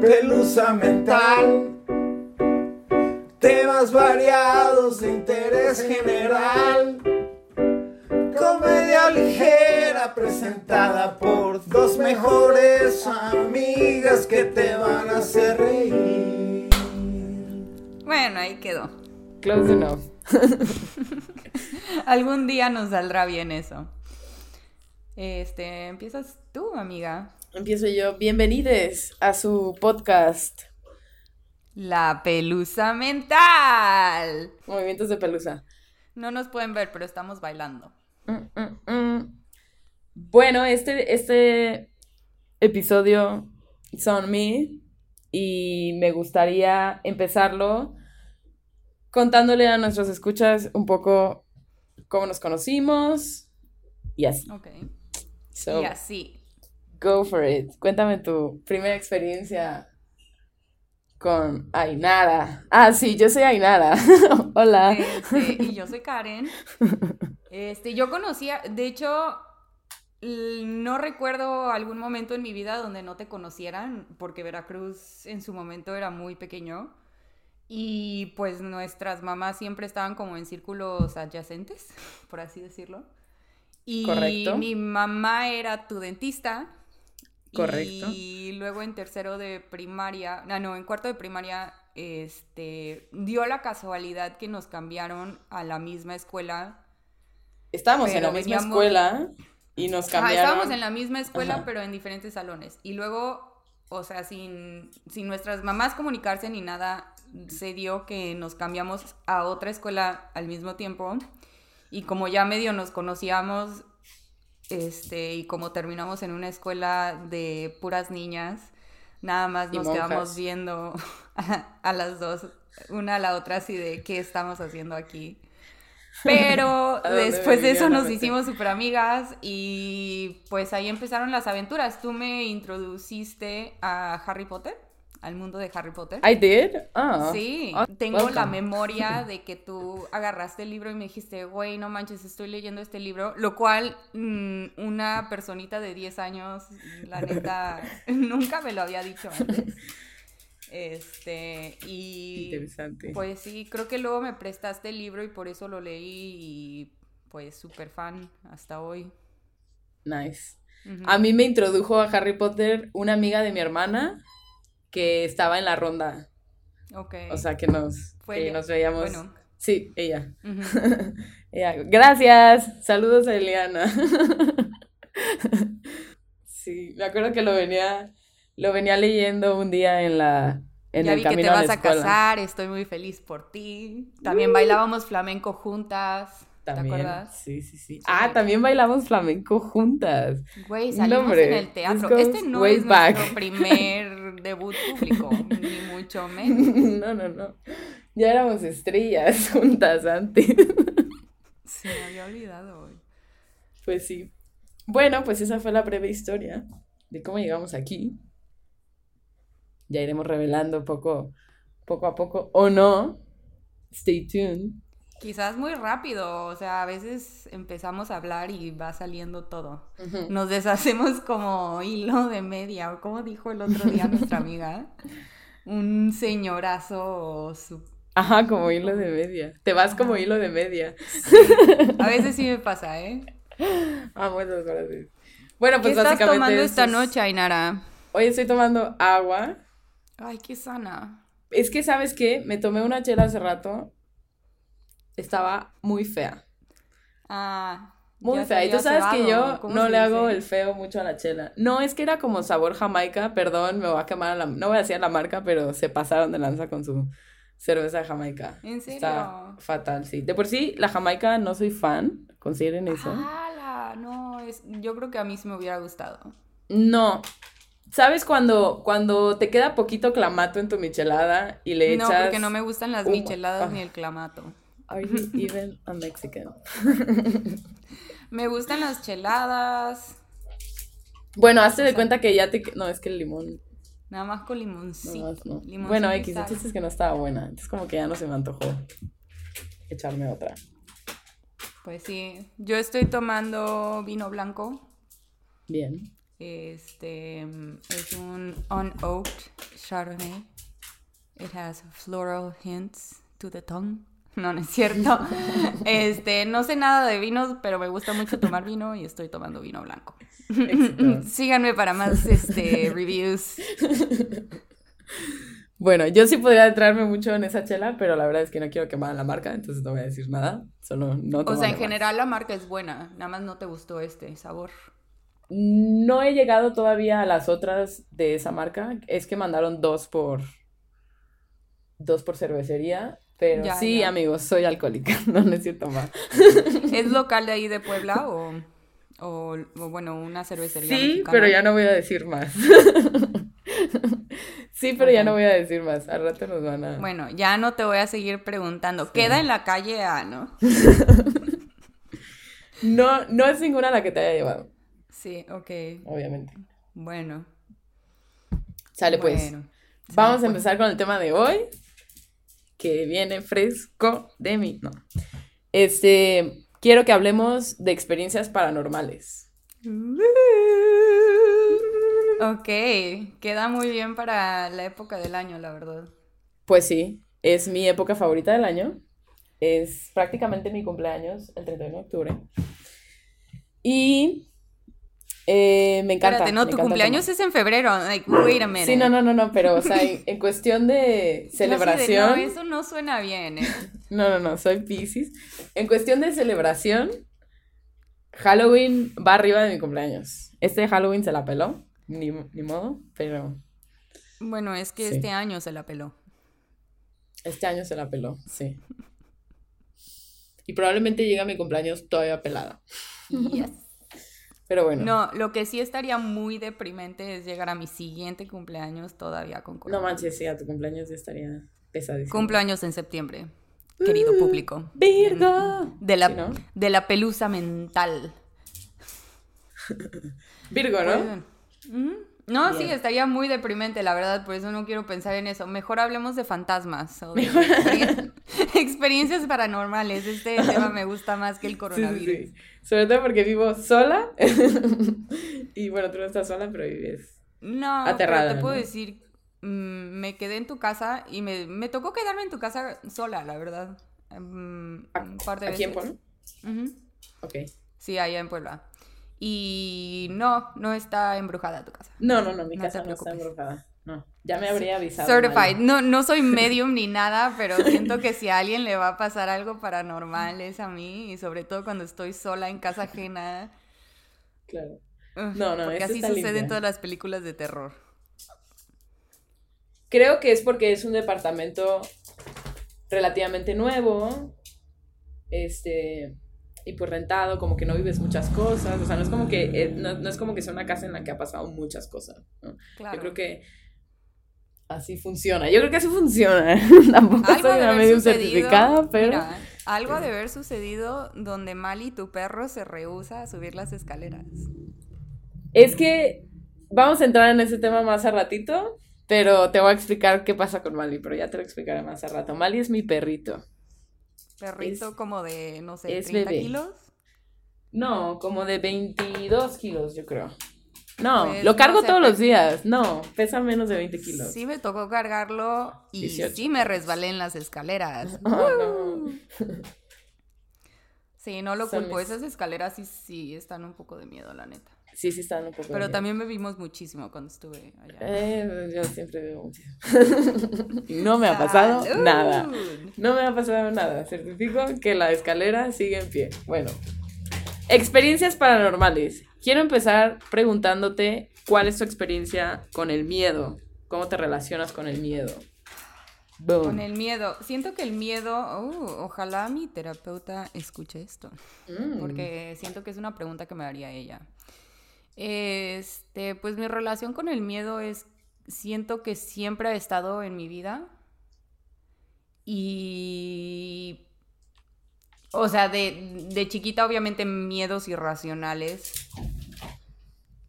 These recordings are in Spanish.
pelusa mental. Temas variados de interés general. Comedia ligera presentada por dos mejores amigas que te van a hacer reír. Bueno, ahí quedó. Close enough. Algún día nos saldrá bien eso. Este, empiezas tú, amiga. Empiezo yo. Bienvenidos a su podcast. La pelusa mental. Movimientos de pelusa. No nos pueden ver, pero estamos bailando. Mm, mm, mm. Bueno, este, este episodio son me y me gustaría empezarlo contándole a nuestros escuchas un poco cómo nos conocimos y así. Ok. So, y así. Go for it. Cuéntame tu primera experiencia con Ainara. Ah, sí, yo soy Ainara. Hola. Este, y yo soy Karen. Este, yo conocía, de hecho, no recuerdo algún momento en mi vida donde no te conocieran, porque Veracruz en su momento era muy pequeño. Y pues nuestras mamás siempre estaban como en círculos adyacentes, por así decirlo. Y Correcto. mi mamá era tu dentista. Correcto. Y luego en tercero de primaria, no, no, en cuarto de primaria, este, dio la casualidad que nos cambiaron a la misma escuela. Estábamos en la misma veníamos- escuela y nos Ajá, cambiaron. estábamos en la misma escuela, Ajá. pero en diferentes salones. Y luego, o sea, sin, sin nuestras mamás comunicarse ni nada, se dio que nos cambiamos a otra escuela al mismo tiempo. Y como ya medio nos conocíamos, este, y como terminamos en una escuela de puras niñas, nada más nos quedamos viendo a, a las dos, una a la otra, así de qué estamos haciendo aquí. Pero ¿A dónde después de eso nos hicimos súper amigas y pues ahí empezaron las aventuras. Tú me introduciste a Harry Potter, al mundo de Harry Potter. I did? Oh. Sí, Oh, tengo la memoria de que tú agarraste el libro y me dijiste, güey, no manches, estoy leyendo este libro, lo cual mm, una personita de 10 años, la neta, nunca me lo había dicho antes. Este, y Interesante. pues sí, creo que luego me prestaste el libro y por eso lo leí y pues súper fan hasta hoy. Nice. Ujú. A mí me introdujo a Harry Potter una amiga de mi hermana que estaba en la ronda. Ok. O sea, que nos, Fue que nos veíamos. Bueno. Sí, ella. Ujú. Ella. Gracias. Saludos a Eliana. sí, me acuerdo que lo venía, lo venía leyendo un día en la, en ya el vi que camino te a vas a casar, estoy muy feliz por ti. También bailábamos flamenco juntas. También, ¿Te acuerdas? Sí, sí, sí. Ah, también bailamos flamenco juntas. Güey, salimos hombre, en el teatro. Este no es back. nuestro primer debut público, ni mucho menos. No, no, no. Ya éramos estrellas juntas antes. Se me había olvidado hoy. Pues sí. Bueno, pues esa fue la breve historia de cómo llegamos aquí. Ya iremos revelando poco, poco a poco, o no. Stay tuned. Quizás muy rápido, o sea, a veces empezamos a hablar y va saliendo todo. Nos deshacemos como hilo de media, o como dijo el otro día nuestra amiga, un señorazo. su- Ajá, como hilo de media. Te vas como hilo de media. A veces sí me pasa, ¿eh? Ah, muchas gracias. Bueno, pues ¿Qué estás básicamente. tomando eso esta es- noche, Ainara? Hoy estoy tomando agua. Ay, qué sana. Es que, ¿sabes qué? Me tomé una chela hace rato. Estaba muy fea. Ah, Muy fea. Y tú sabes que yo ¿cómo no le hago el feo mucho a la chela. No, es que era como sabor jamaica. Perdón, me voy a quemar a la... No voy a decir la marca, pero se pasaron de lanza con su cerveza jamaica. ¿En serio? Está fatal, sí. De por sí, la jamaica no soy fan. Consideren eso. ¡Hala! No, es, yo creo que a mí sí me hubiera gustado. No. ¿Sabes cuando, cuando te queda poquito clamato en tu michelada y le No, echas... porque no me gustan las micheladas ah. ni el clamato. Are you even a Mexican? Me gustan las cheladas, Bueno, hazte de cuenta que ya te... No, es que el limón... nada más con No, limoncito. más no. limoncito Bueno, X, el sal. chiste es que no estaba buena. Entonces como que ya no se me antojó echarme otra. Pues sí, yo estoy tomando vino blanco. Bien. Este es un unoaked Chardonnay. It has floral hints to the tongue. No, no es cierto. Este, no sé nada de vinos, pero me gusta mucho tomar vino y estoy tomando vino blanco. Síganme para más este, reviews. Bueno, yo sí podría entrarme mucho en esa chela, pero la verdad es que no quiero quemar la marca, entonces no voy a decir nada. Solo no O sea, en general la marca es buena, nada más no te gustó este sabor. No he llegado todavía a las otras de esa marca. Es que mandaron dos por. Dos por cervecería. Pero sí, amigos, soy alcohólica. No necesito más. ¿Es local de ahí de Puebla o, o, bueno, una cervecería? Sí, pero ya no voy a decir más. sí, pero ya no voy a decir más. Al rato nos van a. Bueno, ya no te voy a seguir preguntando. Queda en la calle A, ¿no? no, no es ninguna la que te haya llevado. Sí, ok. Obviamente. Bueno. Sale pues. Vamos a pues. empezar con el tema de hoy. Que viene fresco de mí. No. Este. Quiero que hablemos de experiencias paranormales. Ok, queda muy bien para la época del año, la verdad. Pues sí, es mi época favorita del año. Es prácticamente mi cumpleaños, el 31 de octubre. Y eh, me encanta. Espérate, no, tu cumpleaños es en febrero. Like, wait a minute. Sí, no, no, no, no, pero, o sea, en, cuestión de celebración. No, eso no suena bien, ¿eh? no, no, no, soy Pisces. En cuestión de celebración, Halloween va arriba de mi cumpleaños. Este Halloween se la peló, ni, modo, pero. Bueno, es que este año se la peló. Este año se la peló, sí. Y probablemente llegue a mi cumpleaños todavía pelada. Yes. Pero bueno. No, lo que sí estaría muy deprimente es llegar a mi siguiente cumpleaños todavía con No manches, sí, a tu cumpleaños estaría pesadísimo. Cumpleaños en septiembre, querido uh, público. Virgo. De la, de la pelusa mental. Virgo, ¿no? No, sí, estaría muy deprimente, la verdad, por eso no quiero pensar en eso. Mejor hablemos de fantasmas o de experiencias paranormales. Este tema me gusta más que el coronavirus. Sobre todo porque vivo sola. y bueno, tú no estás sola, pero vives no, aterrada. Pero te puedo decir, mm, me quedé en tu casa y me, me, tocó quedarme en tu casa sola, la verdad. Um, un par de ¿Aquí en Puebla? Ok. Sí, allá en Puebla. Y no, no está embrujada tu casa. No, no, no, mi casa no está embrujada. No, ya me habría avisado. Certified. No, no soy medium ni nada, pero siento que si a alguien le va a pasar algo paranormal es a mí, y sobre todo cuando estoy sola en casa ajena. Claro. no, no, porque así sucede en todas las películas de terror. Creo que es porque es un departamento relativamente nuevo. Este y pues rentado, como que no vives muchas cosas, o sea, no es como que, eh, no, es como que sea una casa en la que ha pasado muchas cosas, ¿no? Yo creo que así funciona, yo creo que así funciona, tampoco soy una medio certificada, pero... algo de haber sucedido donde Mali, tu perro, se rehúsa a subir las escaleras. Es que vamos a entrar en ese tema más a ratito, pero te voy a explicar qué pasa con Mali, pero ya te lo explicaré más a rato. Mali es mi perrito. Perrito como de, no sé, 30 kilos. No, como de 22 kilos, yo creo. No, pues, lo cargo todos los días. No, pesa menos de 20 kilos. Sí me tocó cargarlo y sí me resbalé en las escaleras. sí, no lo culpo. Esas escaleras sí, sí están un poco de miedo, la neta. Sí, sí están un poco. Pero también bebimos muchísimo cuando estuve allá. Eh, yo siempre bebo muchísimo. no me ha pasado nada. No me ha pasado nada. Certifico que la escalera sigue en pie. Bueno, experiencias paranormales. Quiero empezar preguntándote cuál es tu experiencia con el miedo. ¿Cómo te relacionas con el miedo? Con el miedo. Siento que el miedo, uh, ojalá mi terapeuta escuche esto, mm. porque siento que es una pregunta que me haría ella. Este, pues mi relación con el miedo es, siento que siempre ha estado en mi vida. Y, o sea, de, de chiquita obviamente miedos irracionales.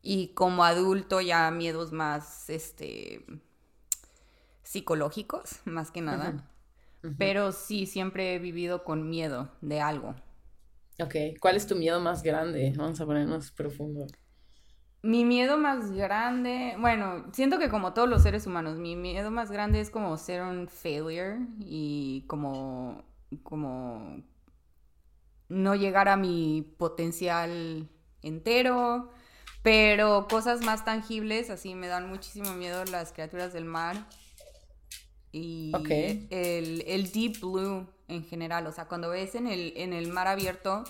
Y como adulto ya miedos más, este, psicológicos, más que nada. Pero sí, siempre he vivido con miedo de algo. Ok, ¿cuál es tu miedo más grande? Vamos a ponernos profundo. Mi miedo más grande, bueno, siento que como todos los seres humanos, mi miedo más grande es como ser un failure y como, como no llegar a mi potencial entero, pero cosas más tangibles, así me dan muchísimo miedo las criaturas del mar y el, el deep blue en general, o sea, cuando ves en el, en el mar abierto,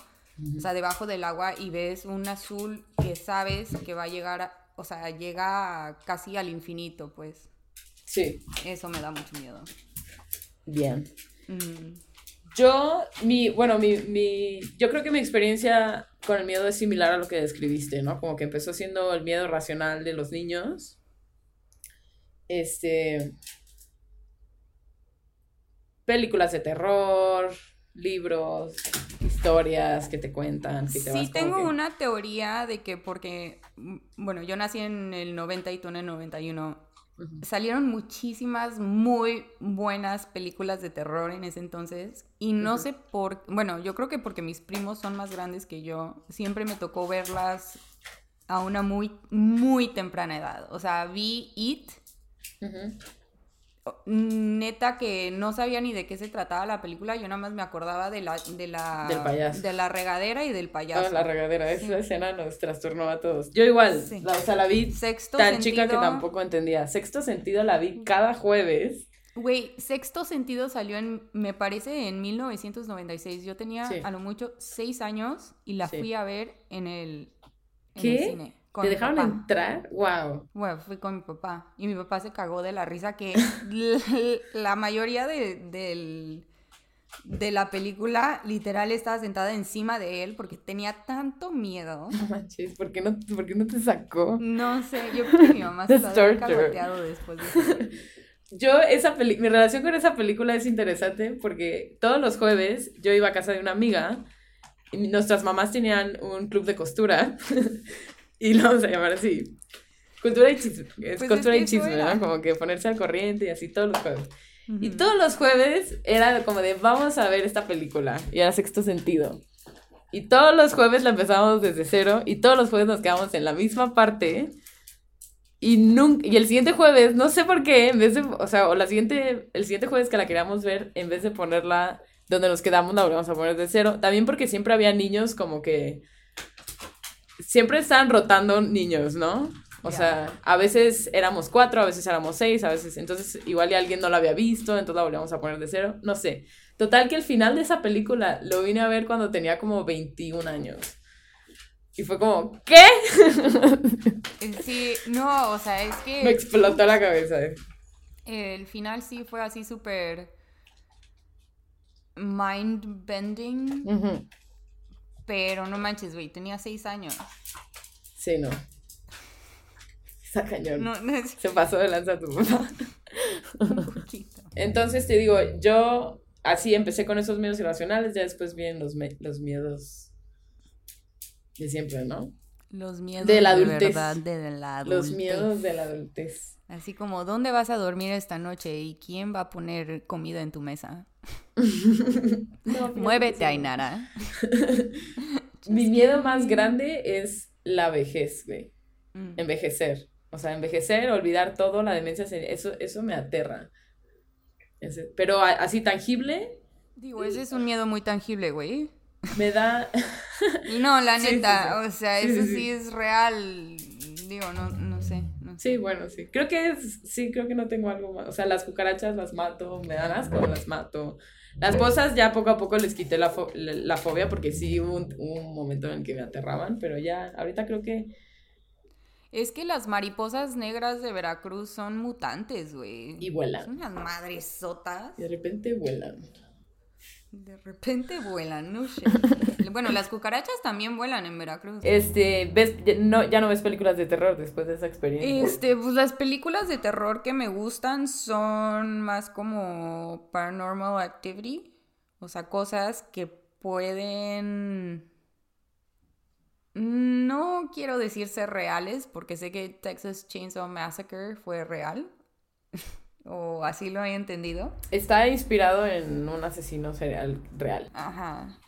o sea, debajo del agua y ves un azul que sabes que va a llegar, a- o sea, llega casi al infinito, pues Sí, eso me da mucho miedo. bien. Mm, Yo, mi, bueno, mi, mi, yo creo que mi experiencia con el miedo es similar a lo que describiste, ¿no? Como que empezó siendo el miedo racional de los niños. Este, películas de terror, libros, historias que te cuentan, que te Sí, tengo que- una teoría de que porque, mm, bueno, yo nací en el 90 y tú en el 91, Ujú. salieron muchísimas muy buenas películas de terror en ese entonces y no sé por, bueno, yo creo que porque mis primos son más grandes que yo, siempre me tocó verlas a una muy, muy temprana edad. O sea, vi It. Neta que no sabía ni de qué se trataba la película, yo nada más me acordaba de la, de la, Del payaso. de la regadera y del payaso. Ah, la regadera, esa Sí. escena nos trastornó a todos. Yo igual, Sí. la, o sea, la vi Sexto tan chica que tampoco entendía. Sexto sentido la vi cada jueves. Güey, Sexto Sentido salió en, me parece, en 1996. Yo tenía Sí. a lo mucho seis años y la Sí. fui a ver en el, en ¿Qué? el cine. Con ¿Te dejaron papá. entrar? Wow. Bueno, fui con mi papá y mi papá se cagó de la risa que la mayoría de, del- de la película literal estaba sentada encima de él porque tenía tanto miedo. Manches, ¿por qué no, por qué no te sacó? No sé, yo creo que mi mamá se cagoteado después de eso. Yo, esa peli mi relación con esa película es interesante porque todos los jueves yo iba a casa de una amiga nuestras mamás tenían un club de costura y lo vamos a llamar así. Cultura y chisme. Es Pues es costura que y chisme, era. ¿no? Como que ponerse al corriente y así todos los jueves. Y Ujú. todos los jueves era como de vamos a ver esta película. Y era sexto sentido. Y todos los jueves la empezamos desde cero. Y todos los jueves nos quedamos en la misma parte. Y, nunca, y el siguiente jueves, no sé por qué, en vez de, o sea, o la siguiente, el siguiente jueves que la queríamos ver, en vez de ponerla donde nos quedamos, la volvemos a poner de cero. También porque siempre había niños como que, siempre estaban rotando niños, ¿no? O Ya. sea, a veces éramos cuatro, a veces éramos seis, a veces, entonces igual y alguien no la había visto, entonces la volvíamos a poner de cero, no sé. Total que el final de esa película lo vine a ver cuando tenía como 21 años. Y fue como, ¿qué? Eh, Sí, no, o sea, es que... Me explotó la cabeza. eh. El final sí fue así súper mind bending. Pero no manches, güey, tenía seis años. Sí, no. Está cañón. No, no es Se pasó de lanza tu papá. un poquito. Entonces te digo, yo así empecé con esos miedos irracionales, ya después vienen los, los miedos de siempre, ¿no? Los miedos De la de adultez. verdad de la Los adultez. miedos de la adultez. Así como, ¿dónde vas a dormir esta noche? ¿Y quién va a poner comida en tu mesa? No, Muévete. Ainara. Mi miedo más grande es la vejez, güey. Mm. Envejecer. O sea, envejecer, olvidar todo, la demencia, eso, eso me aterra. Pero así tangible, Digo, ese es un miedo muy tangible, güey. me da... No, la Sí, sí, neta, sí. o sea, eso sí. es real. Digo, no, no. Sí, bueno, sí. Creo que es, sí, creo que no tengo algo más. O sea, las cucarachas las mato, me dan asco, las mato. Las cosas ya poco a poco les quité la, fo- la, la fobia porque sí hubo un, un momento en el que me aterraban, pero ya, ahorita creo que... Es que las mariposas negras de Veracruz son mutantes, güey. Y vuelan. Son unas madresotas. Y de repente vuelan. De repente vuelan, no sé. Bueno, las cucarachas también vuelan en Veracruz. Este, ¿ves? Ya no, ya no ves películas de terror después de esa experiencia. Este, pues las películas de terror que me gustan son más como Paranormal Activity. O sea, cosas que pueden. No quiero decir ser reales, porque sé que Texas Chainsaw Massacre fue real. o así lo he entendido. Está inspirado en un asesino serial real. Ajá.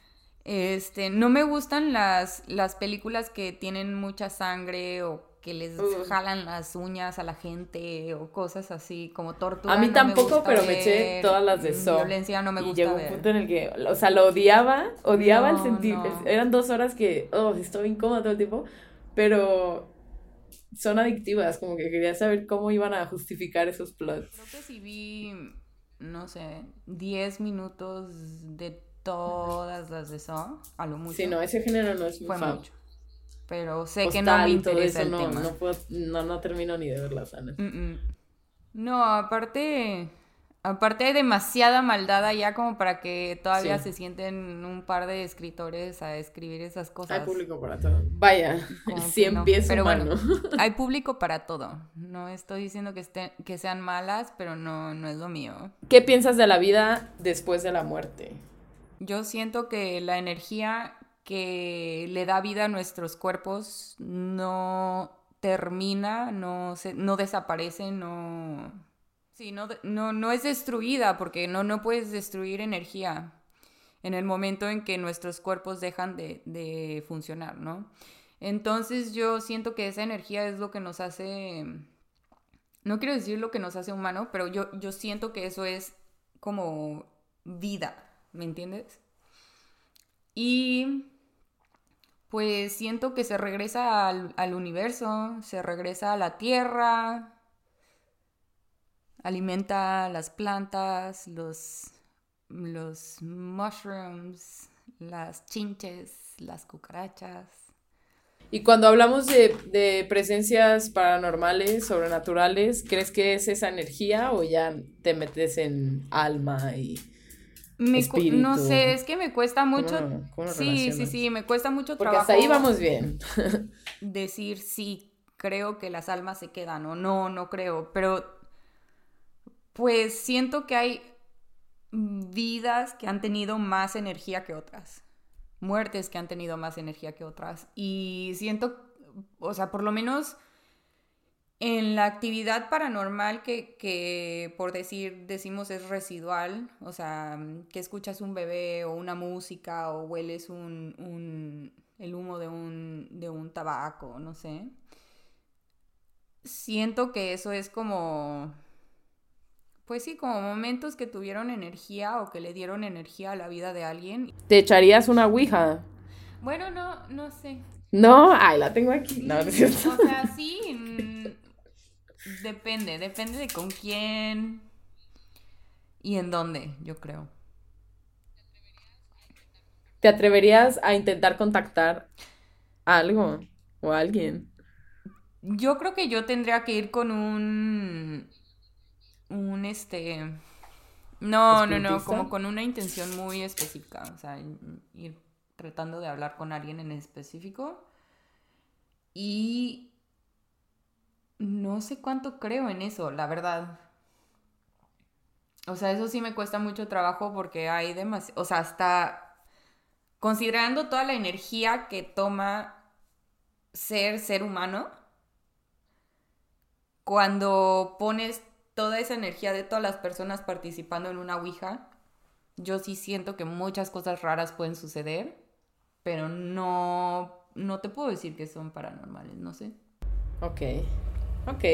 Este, no me gustan las, las películas que tienen mucha sangre o que les jalan las uñas a la gente o cosas así como tortura. A mí no me tampoco, gusta pero me eché todas las de mm, Saw. Violencia no me y gusta llegó un ver. punto en el que, o sea, lo odiaba, odiaba el sentir. no. Eran dos horas que, oh, estoy incómoda todo el tiempo, pero son adictivas, como que quería saber cómo iban a justificar esos plots. Creo que sí vi, no sé, 10 minutos de todas las de Saw, a lo mucho. Sí, no, ese género no es mi fue fan. mucho. Pero sé que no me todo interesa eso, el no, tema. No, puedo- no, no termino ni de verlas, Ana. Mm, mm. No, aparte, aparte hay demasiada maldad allá como para que todavía Sí. se sienten un par de escritores a escribir esas cosas. Hay público para todo. Vaya, cien no. Pero humano. bueno, hay público para todo. No estoy diciendo que, estén, que sean malas, pero no, no es lo mío. ¿Qué piensas de la vida después de la muerte? Yo siento que la energía que le da vida a nuestros cuerpos no termina, no, se, no desaparece, no... Sí, no, no, no es destruida porque no, no puedes destruir energía en el momento en que nuestros cuerpos dejan de, de funcionar, ¿no? Entonces yo siento que esa energía es lo que nos hace, no quiero decir lo que nos hace humano, pero yo, yo siento que eso es como vida, ¿me entiendes? Y pues siento que se regresa al, al universo, se regresa a la tierra, alimenta las plantas, los, los mushrooms, las chinches, las cucarachas. Y cuando hablamos de, de presencias paranormales, sobrenaturales, ¿crees que es esa energía o ya te metes en alma y Me cu- no Espíritu. sé, es que me cuesta mucho. cómo sí, sí, sí, me cuesta mucho Porque trabajo hasta ahí vamos bien. decir sí, creo que las almas se quedan o no, no creo, pero pues siento que hay vidas que han tenido más energía que otras, muertes que han tenido más energía que otras y siento, o sea, por lo menos en la actividad paranormal que, que, por decir, decimos es residual, o sea, que escuchas un bebé o una música o hueles un, un- el humo de un, de un tabaco, no sé. Siento que eso es como, pues sí, como momentos que tuvieron energía o que le dieron energía a la vida de alguien. ¿Te echarías una ouija? Bueno, no, no sé. No, ay, la tengo aquí. No, no es cierto. O sea, sí. mm, Depende, depende de con quién y en dónde, yo creo. ¿Te atreverías a intentar contactar a algo o a alguien? Yo creo que yo tendría que ir con un. Un este. No, no, no, como con una intención muy específica. O sea, ir tratando de hablar con alguien en específico. Y. No sé cuánto creo en eso, la verdad. O sea, eso sí me cuesta mucho trabajo porque hay demasiado. O sea, hasta. Considerando toda la energía que toma ser ser humano cuando pones toda esa energía de todas las personas participando en una Ouija, yo sí siento que muchas cosas raras pueden suceder, pero no, no te puedo decir que son paranormales, no sé. Ok, ok.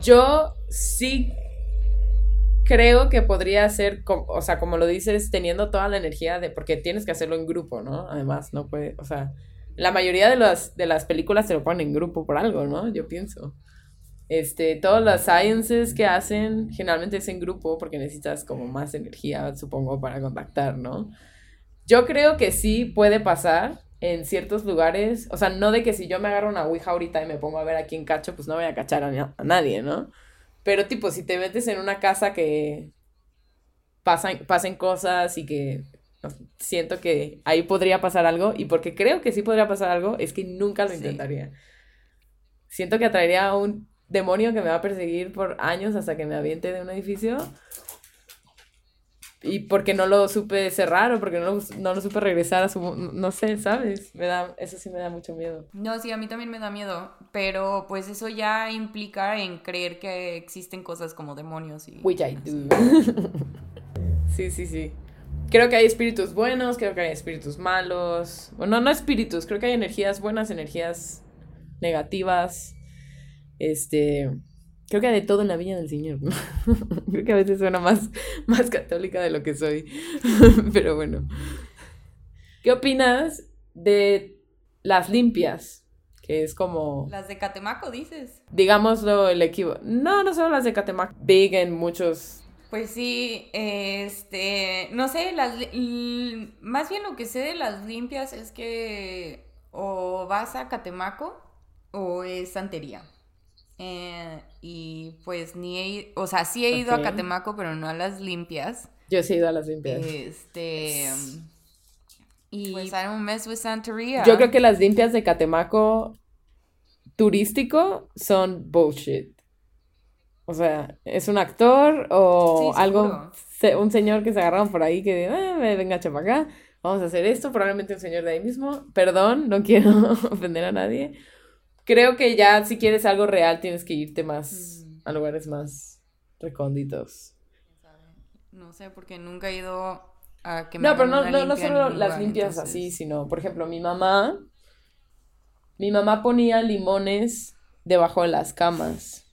Yo sí creo que podría ser, o sea, como lo dices, teniendo toda la energía de, porque tienes que hacerlo en grupo, ¿no? Además, no puede, o sea, la mayoría de las, de las películas se lo ponen en grupo por algo, ¿no? Yo pienso. Este, todas las sciences que hacen generalmente es en grupo porque necesitas como más energía, supongo, para contactar, ¿no? Yo creo que sí puede pasar en ciertos lugares, o sea, no de que si yo me agarro una ouija ahorita y me pongo a ver a quién cacho, pues no voy a cachar a, a nadie, ¿no? Pero tipo, si te metes en una casa que pasan, pasen cosas y que siento que ahí podría pasar algo, y porque creo que sí podría pasar algo, es que nunca lo Sí. intentaría. Siento que atraería a un demonio que me va a perseguir por años hasta que me aviente de un edificio. Y porque no lo supe cerrar o porque no lo, no lo supe regresar a su... No sé, ¿sabes? Me da, eso sí me da mucho miedo. No, sí, a mí también me da miedo, pero pues eso ya implica en creer que existen cosas como demonios y... Which I do. sí, sí, sí. Creo que hay espíritus buenos, creo que hay espíritus malos. Bueno, no espíritus, creo que hay energías buenas, energías negativas, este, creo que de todo en la viña del Señor. creo que a veces suena más, más católica de lo que soy, pero bueno. ¿Qué opinas de las limpias? Que es como... Las de Catemaco, dices. Digámoslo el equipo. No, no solo las de Catemaco. Big en muchos pues sí, este, no sé, las, más bien lo que sé de las limpias es que o vas a Catemaco o es santería. Eh, y pues ni he o sea, sí he ido a Catemaco, pero no a las limpias. Yo sí he ido a las limpias. Este, y pues I don't mess with Santería. Yo creo que las limpias de Catemaco turístico son bullshit. O sea, ¿es un actor o algo, un señor que se agarraron por ahí que ah, venga, chapa acá, vamos a hacer esto, probablemente un señor de ahí mismo, perdón, no quiero ofender a nadie. Creo que ya si quieres algo real tienes que irte más mm. a lugares más recónditos. No sé, porque nunca he ido a que me No, pero no, no, solo las limpias así, sino, por ejemplo, mi mamá, mi mamá ponía limones debajo de las camas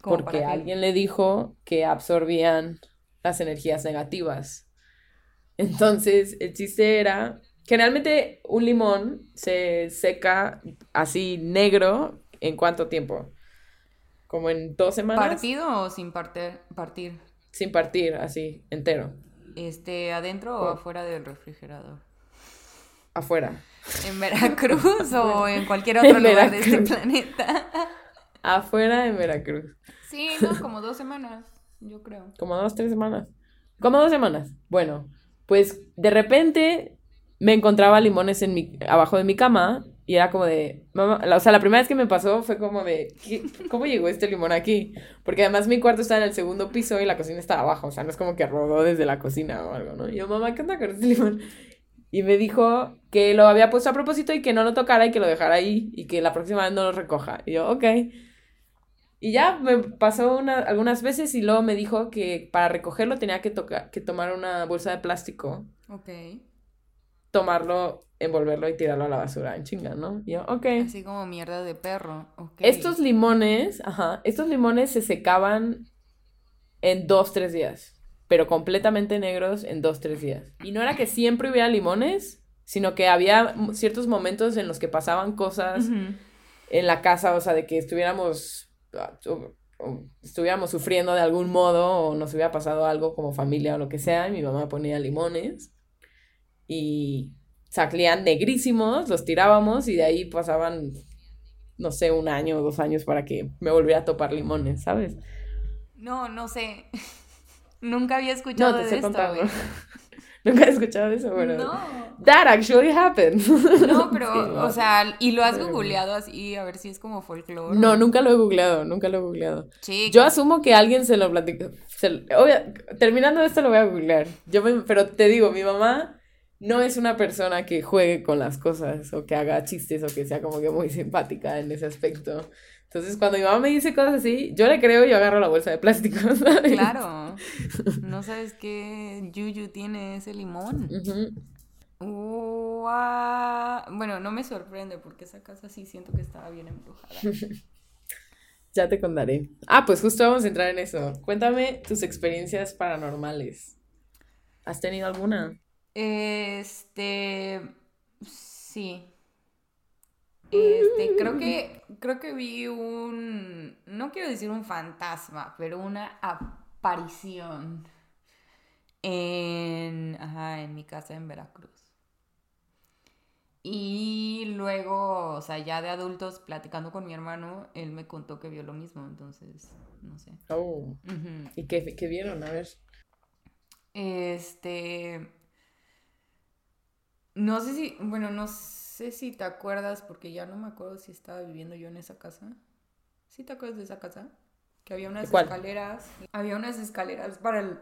porque alguien le dijo que absorbían las energías negativas. Entonces, el chiste era, generalmente un limón se seca así negro en cuánto tiempo? Como en dos semanas. ¿Partido o sin partir? partir? Sin partir, así, entero. Este, ¿adentro o afuera del refrigerador? Afuera. ¿En Veracruz o en cualquier otro lugar de este planeta? Afuera en Veracruz. Sí, no, como dos semanas, yo creo. Como dos, tres semanas. Como dos semanas. Bueno, pues de repente me encontraba limones en mi, abajo de mi cama y era como de, mamá, o sea, la primera vez que me pasó fue como de, ¿cómo llegó este limón aquí? Porque además mi cuarto estaba en el segundo piso y la cocina estaba abajo, o sea, no es como que rodó desde la cocina o algo, ¿no? Y yo, mamá, ¿qué onda con este limón? Y me dijo que lo había puesto a propósito y que no lo tocara y que lo dejara ahí y que la próxima vez no lo recoja. Y yo, ok. Y ya me pasó una, algunas veces y luego me dijo que para recogerlo tenía que, tocar, que tomar una bolsa de plástico. Ok. Tomarlo, envolverlo y tirarlo a la basura en chinga, ¿no? Y yo, ok. Así como mierda de perro. Estos limones, ajá, estos limones se secaban en dos, tres días. Pero completamente negros en dos, tres días. Y no era que siempre hubiera limones, sino que había ciertos momentos en los que pasaban cosas en la casa, o sea, de que estuviéramos estuviéramos sufriendo de algún modo o nos hubiera pasado algo como familia o lo que sea, y mi mamá ponía limones y salían negrísimos, los tirábamos y de ahí pasaban, no sé, un año o dos años para que me volviera a topar limones, ¿sabes? No, no sé. Nunca había escuchado no, te de esto, Nunca he escuchado eso, bueno. No. That actually happened. No, pero, o sea, ¿y lo has googleado así a ver si es como folclore? No, nunca lo he googleado, nunca lo he googleado. Yo asumo que alguien se lo platicó. terminando esto lo voy a googlear. Yo pero te digo, mi mamá no es una persona que juegue con las cosas o que haga chistes o que sea como que muy simpática en ese aspecto. Entonces, cuando mi mamá me dice cosas así, yo le creo y yo agarro la bolsa de plástico, Claro. No sabes qué yuyu tiene ese limón. bueno, no me sorprende porque esa casa sí siento que estaba bien embrujada. ya te contaré. Ah, pues justo vamos a entrar en eso. Cuéntame tus experiencias paranormales. ¿Has tenido alguna? Este. Sí. Este, creo que, creo que vi un, no quiero decir un fantasma, pero una aparición en, ajá, en mi casa en Veracruz. Y luego, o sea, ya de adultos, platicando con mi hermano, él me contó que vio lo mismo, entonces, no sé. Oh. ¿Y qué, qué vieron? A ver. Este... No sé si, bueno, no sé si te acuerdas, porque ya no me acuerdo si estaba viviendo yo en esa casa. ¿Sí te acuerdas de esa casa? Que había unas escaleras. Había unas escaleras para el,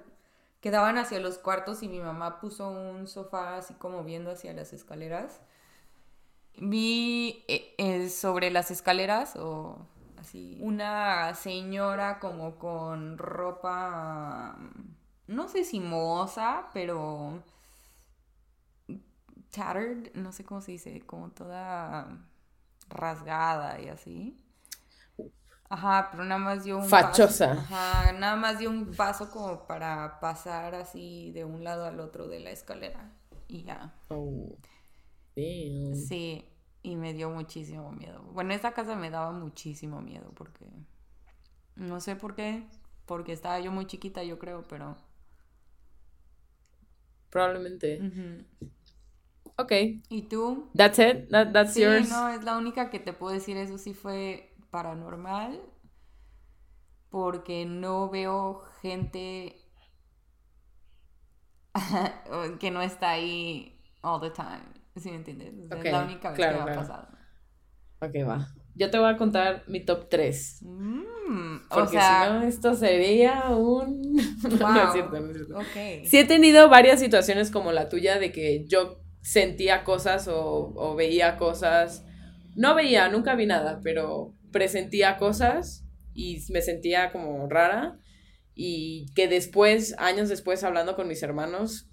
que daban hacia los cuartos y mi mamá puso un sofá así como viendo hacia las escaleras. Vi eh, eh, sobre las escaleras o así una señora como con ropa no sé si moza, pero tattered, no sé cómo se dice, como toda rasgada y así. Ajá, pero nada más dio un Fachosa. paso. Ajá, nada más dio un paso como para pasar así de un lado al otro de la escalera. Y ya. Oh, damn. Sí, y me dio muchísimo miedo. Bueno, esa casa me daba muchísimo miedo porque no sé por qué, porque estaba yo muy chiquita, yo creo, pero Probablemente. Ok. ¿Y tú? That's it. That- that's Sí, yours. no, es la única que te puedo decir, eso sí fue paranormal, porque no veo gente que no está ahí all the time, ¿sí me entiendes? O sea, Ok, es la única vez claro, que me ha claro. pasado. Ok, va. Yo te voy a contar mi top 3. Mm, o Porque sea, si no, esto sería un... no es wow. cierto, no es cierto. Ok. Sí he tenido varias situaciones como la tuya de que yo sentía cosas o, o veía cosas. No veía, nunca vi nada, pero presentía cosas y me sentía como rara. Y que después, años después, hablando con mis hermanos,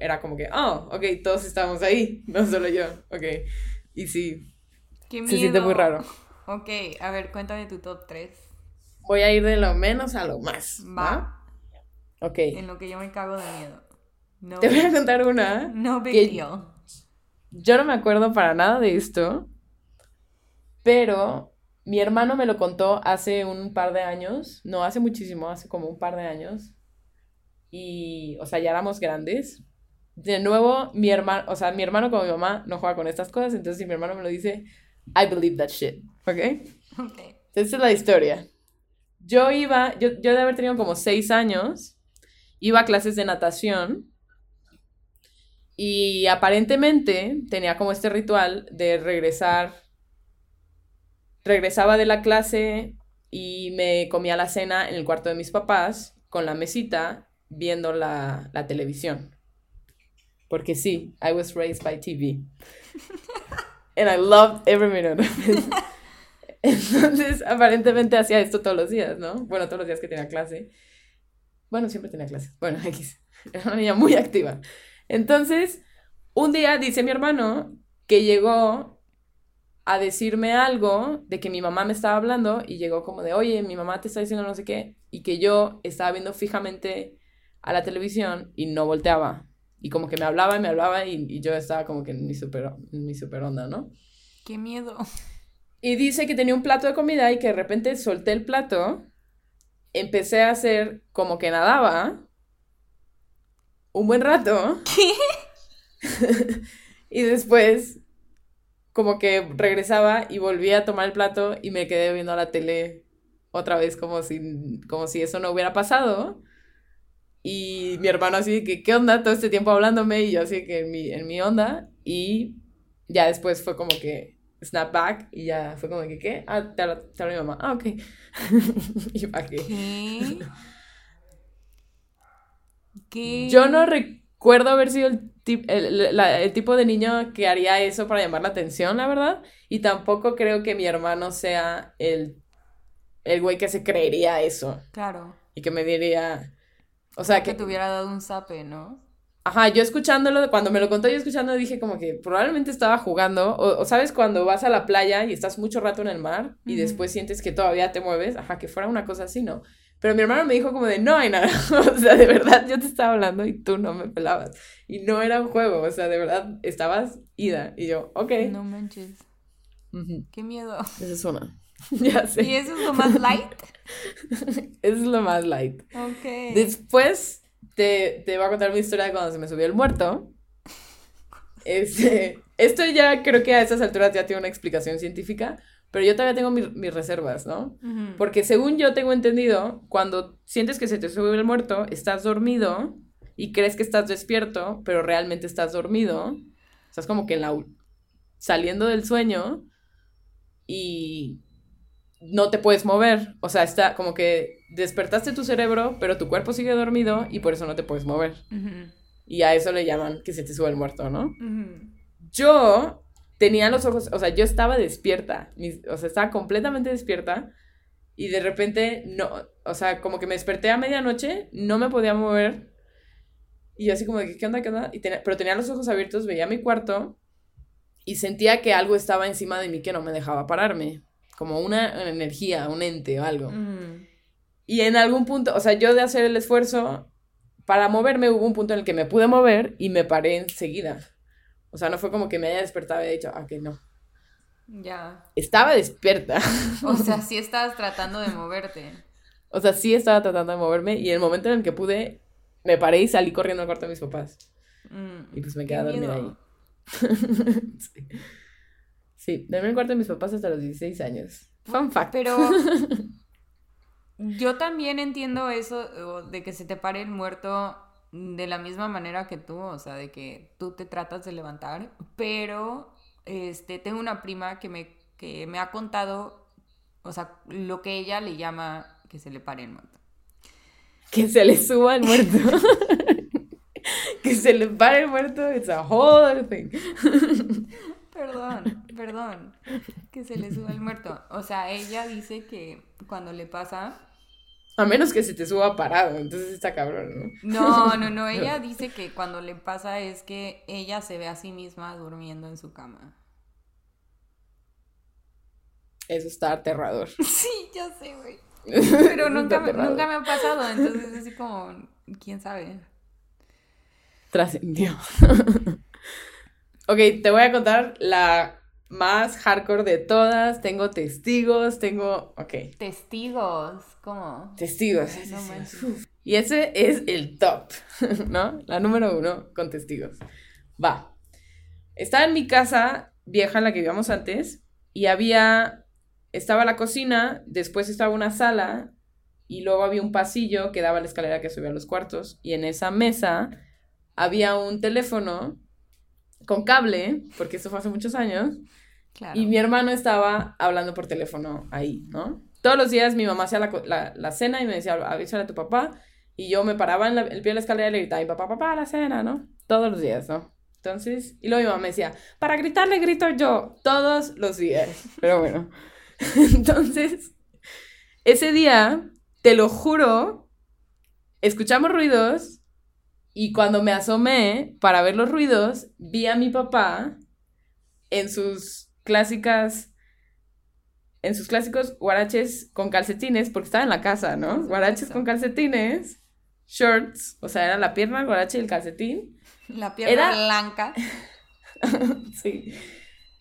era como que, oh, ok, todos estamos ahí, no solo yo, ok. Y sí, Qué se siente muy miedo. raro. Ok, a ver, cuéntame tu top 3. Voy a ir de lo menos a lo más. ¿va? Va. Ok. En lo que yo me cago de miedo. No, Te voy a contar una. no big que- deal. Yo no me acuerdo para nada de esto, pero mi hermano me lo contó hace un par de años, no hace muchísimo, hace como un par de años, y, o sea, ya éramos grandes. De nuevo, mi hermano, o sea, mi hermano como mi mamá no juega con estas cosas, entonces si mi hermano me lo dice, I believe that shit, ¿ok? Ok. Esta es la historia. Yo iba, yo, yo de haber tenido como seis años, iba a clases de natación y aparentemente tenía como este ritual de regresar, regresaba de la clase y me comía la cena en el cuarto de mis papás con la mesita viendo la, la televisión. Porque sí, I was raised by TV. And I loved every minute of it. Entonces, aparentemente hacía esto todos los días, ¿no? Bueno, todos los días que tenía clase. Bueno, siempre tenía clase. Bueno, X. Era una niña muy activa. Entonces, un día dice mi hermano que llegó a decirme algo de que mi mamá me estaba hablando y llegó como de, oye, mi mamá te está diciendo no sé qué, y que yo estaba viendo fijamente a la televisión y no volteaba. Y como que me hablaba y me hablaba y, y yo estaba como que en mi super, en mi super onda, ¿no? Qué miedo. Y dice que tenía un plato de comida y que de repente solté el plato, empecé a hacer como que nadaba un buen rato. y después como que regresaba y volví a tomar el plato y me quedé viendo la tele otra vez como si, como si eso no hubiera pasado. Y mi hermano así que, ¿qué onda? Todo este tiempo hablándome y yo así que en mi, en mi onda. Y ya después fue como que snap back y ya fue como que, ¿qué? Ah, te habla mi mamá. Ah, ok. y bajé. ¿Qué? ¿Qué? Yo no recuerdo haber sido el, tip- el, la- el tipo de niño que haría eso para llamar la atención, la verdad. Y tampoco creo que mi hermano sea el, el güey que se creería eso. Claro. Y que me diría... O sea, Que que... te hubiera dado un zape, ¿no? Ajá, yo escuchándolo, cuando me lo contó yo escuchando, dije como que probablemente estaba jugando. O, o sabes, cuando vas a la playa y estás mucho rato en el mar y después sientes que todavía te mueves, ajá, que fuera una cosa así, ¿no? Pero mi hermano me dijo como de, no hay nada. o sea, de verdad yo te estaba hablando y tú no me pelabas. Y no era un juego, o sea, de verdad estabas ida. Y yo, ok. No manches. Ujú, Qué miedo. Esa es una. ya sé. ¿Y eso es lo más light? Eso es lo más light. Ok. Después te, te voy a contar mi historia de cuando se me subió el muerto. Este, esto ya creo que a esas alturas ya tiene una explicación científica, pero yo todavía tengo mis, mis reservas, ¿no? Porque según yo tengo entendido, cuando sientes que se te sube el muerto, estás dormido y crees que estás despierto, pero realmente estás dormido. Estás como que en la, saliendo del sueño y no te puedes mover. O sea, está como que despertaste tu cerebro, pero tu cuerpo sigue dormido y por eso no te puedes mover. Y a eso le llaman que se te sube el muerto, ¿no? Yo tenía los ojos, o sea, yo estaba despierta, mis- o sea, estaba completamente despierta y de repente no, o sea, como que me desperté a medianoche, no me podía mover y yo así como de que, ¿qué onda, qué onda? Y tenía- pero tenía los ojos abiertos, veía mi cuarto y sentía que algo estaba encima de mí que no me dejaba pararme, como una energía, un ente o algo. Mm. Y en algún punto, o sea, yo de hacer el esfuerzo para moverme, hubo un punto en el que me pude mover y me paré enseguida. O sea, no fue como que me haya despertado y haya dicho, ah, que no. Ya. Estaba despierta. O sea, sí estabas tratando de moverte. O sea, sí estaba tratando de moverme y el momento en el que pude, me paré y salí corriendo al cuarto de mis papás. Mm. Y pues me quedé a dormir ahí. sí. sí, dormí en el cuarto de mis papás hasta los 16 años. Fun fact. Pero yo también entiendo eso de que se te pare el muerto de la misma manera que tú, o sea, de que tú te tratas de levantar, pero este tengo una prima que me que me ha contado, o sea, lo que ella le llama que se le pare el muerto. Que se le suba el muerto. que se le pare el muerto. It's a whole other thing. Perdón, perdón, que se le suba el muerto. O sea, ella dice que cuando le pasa A menos que se te suba parado. Entonces está cabrón, ¿no? No, no, no. Ella dice que cuando le pasa es que ella se ve a sí misma durmiendo en su cama. Eso está aterrador. Sí, ya sé, güey. Pero nunca nunca me ha pasado, entonces es así como, quién sabe. Trascendió. ok, te voy a contar la más hardcore de todas. Tengo testigos, tengo. Ok. Testigos, ¿cómo? Testigos. No testigos. Y ese es el top, ¿no? La número uno con testigos. Va. Estaba en mi casa vieja en la que vivíamos antes y había, estaba la cocina, después estaba una sala y luego había un pasillo que daba a la escalera que subía a los cuartos y en esa mesa había un teléfono con cable, porque eso fue hace muchos años, Claro. y mi hermano estaba hablando por teléfono ahí, ¿no? Todos los días mi mamá hacía la, la- la cena y me decía, avísale a tu papá. Y yo me paraba en la- el pie de la escalera y le gritaba, "Mi papá, papá, la cena, ¿no? Todos los días, ¿no? Entonces, y luego mi mamá me decía, para gritarle grito yo, todos los días. Pero bueno. Entonces, ese día, te lo juro, escuchamos ruidos y cuando me asomé para ver los ruidos, vi a mi papá en sus clásicas, en sus clásicos guaraches con calcetines, porque estaba en la casa, ¿no? Guaraches con calcetines, shorts, o sea, era la pierna, el guarache y el calcetín. La pierna Era- blanca. sí.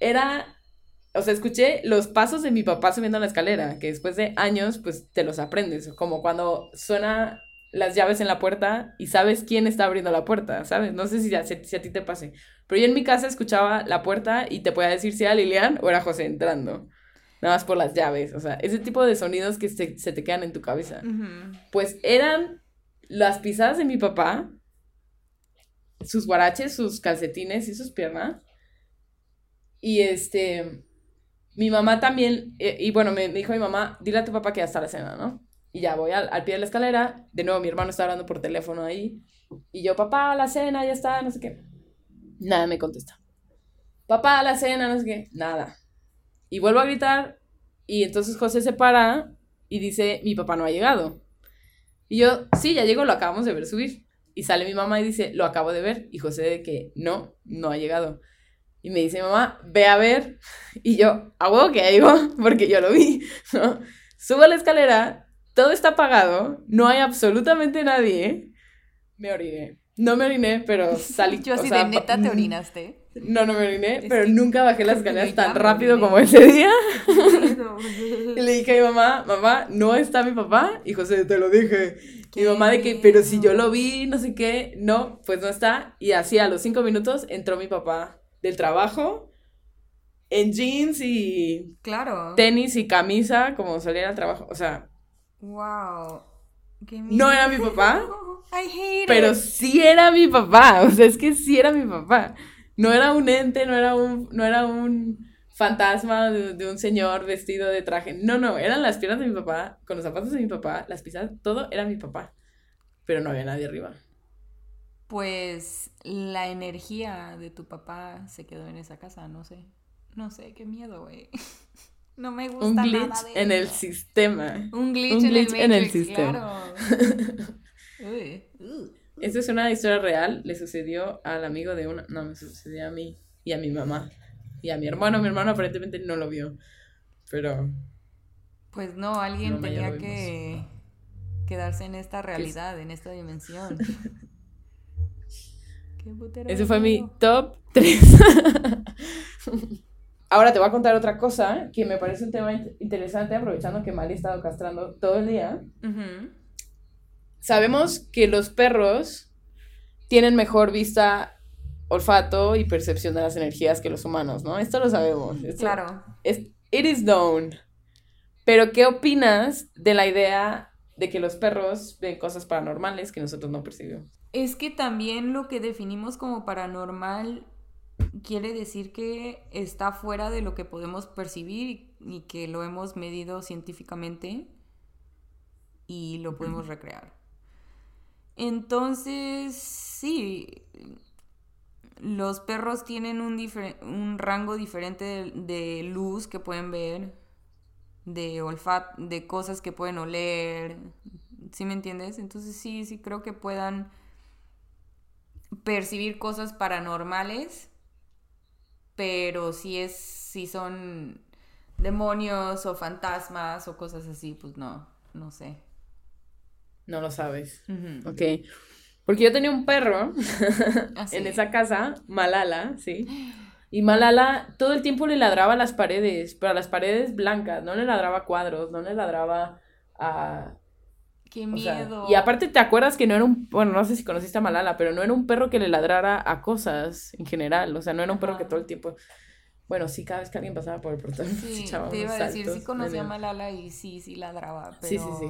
Era, o sea, escuché los pasos de mi papá subiendo la escalera, que después de años, pues te los aprendes, como cuando suena las llaves en la puerta y sabes quién está abriendo la puerta, ¿sabes? No sé si a, si a ti te pase, pero yo en mi casa escuchaba la puerta y te podía decir si era Lilian o era José entrando, nada más por las llaves, o sea, ese tipo de sonidos que se, se te quedan en tu cabeza. Pues eran las pisadas de mi papá, sus guaraches, sus calcetines y sus piernas. Y este, mi mamá también, eh, y bueno, me, me dijo mi mamá, dile a tu papá que ya está la cena, ¿no? Y ya voy al, al pie de la escalera, de nuevo mi hermano está hablando por teléfono ahí, y yo, papá, la cena, ya está, no sé qué. Nada me contesta. Papá, la cena, no sé qué, nada. Y vuelvo a gritar, y entonces José se para y dice, mi papá no ha llegado. Y yo, sí, ya llegó, lo acabamos de ver subir. Y sale mi mamá y dice, lo acabo de ver. Y José de que no, no ha llegado. Y me dice, mamá, ve a ver. Y yo, a huevo que ya llegó, porque yo lo vi. ¿no? Subo a la escalera, todo está apagado, no hay absolutamente nadie. Me oriné. No me oriné, pero salí. Yo o así sea, de neta te orinaste. No, no me oriné, Es pero nunca bajé las escaleras tan rápido como ese día. Y le dije a mi mamá, mamá, no está mi papá. Y José, te lo dije. Mi mamá de que, pero si yo lo vi, no sé qué. No, pues no está. Y así a los cinco minutos entró mi papá del trabajo en jeans y Claro. tenis y camisa, como solía ir al trabajo. O sea, Wow. Qué no era mi papá, I hate pero it. sí era mi papá. O sea, es que sí era mi papá. No era un ente, no era un, no era un fantasma de, de un señor vestido de traje. No, no, eran las piernas de mi papá, con los zapatos de mi papá, las pisadas, todo era mi papá. Pero no había nadie arriba. Pues la energía de tu papá se quedó en esa casa, no sé. No sé, qué miedo, güey. No me gusta Un glitch nada de en el sistema. Un glitch, un en, el en el Matrix, sistema. claro. Uy, uh. Esta es una historia real. Le sucedió al amigo de una. No, me sucedió a mí y a mi mamá. y a mi hermano. Mi hermano aparentemente no lo vio. Pero. Pues no, alguien No, tenía que quedarse en esta realidad, en esta dimensión. Qué Ese fue mi top 3. Ahora te voy a contar otra cosa que me parece un tema in- interesante, aprovechando que Mali ha estado castrando todo el día. Sabemos que los perros tienen mejor vista, olfato y percepción de las energías que los humanos, ¿no? Esto lo sabemos. Esto- Claro. es, it is known. Pero, ¿qué opinas de la idea de que los perros ven cosas paranormales que nosotros no percibimos? Es que también lo que definimos como paranormal quiere decir que está fuera de lo que podemos percibir y, que lo hemos medido científicamente y lo podemos recrear. Entonces, sí, los perros tienen un, difer- un rango diferente de, de luz que pueden ver, de olfato, de cosas que pueden oler, ¿sí me entiendes? Entonces sí, sí creo que puedan percibir cosas paranormales, pero si es, si son demonios o fantasmas o cosas así, pues no, no sé. No lo sabes. Ujú. Ok. Porque yo tenía un perro Ah, sí. en esa casa, Malala, sí. Y Malala todo el tiempo le ladraba a las paredes, pero a las paredes blancas, no le ladraba a cuadros, no le ladraba a... Qué o sea, miedo. y aparte te acuerdas que no era un, bueno, no sé si conociste a Malala, pero no era un perro que le ladrara a cosas en general, o sea, no era un perro que todo el tiempo... Bueno, sí, cada vez que alguien pasaba por el portón, se Sí, echaba te iba a decir, sí conocía a Malala y sí, sí ladraba, pero... Sí, sí, sí.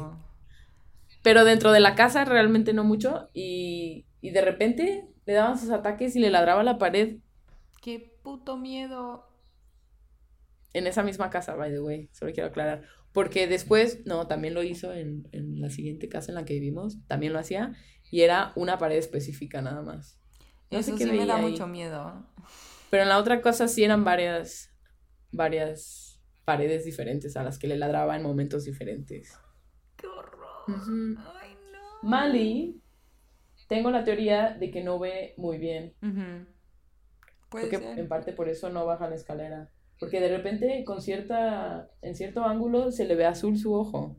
Pero dentro de la casa realmente no mucho, y, y de repente le daban sus ataques y le ladraba a la pared Qué puto miedo. En esa misma casa, by the way, solo quiero aclarar. Porque después, no, también lo hizo en, en la siguiente casa en la que vivimos, también lo hacía, y era una pared específica nada más. No sé Eso qué sí me da ahí. mucho miedo. Pero en la otra cosa sí eran varias, varias paredes diferentes a las que le ladraba en momentos diferentes. ¡Qué horror! Ujú. ¡Ay, no! Mali, tengo la teoría de que no ve muy bien. Ujú. Puede Porque ser. en parte por eso no baja la escalera. Porque de repente con cierta, en cierto ángulo se le ve azul su ojo.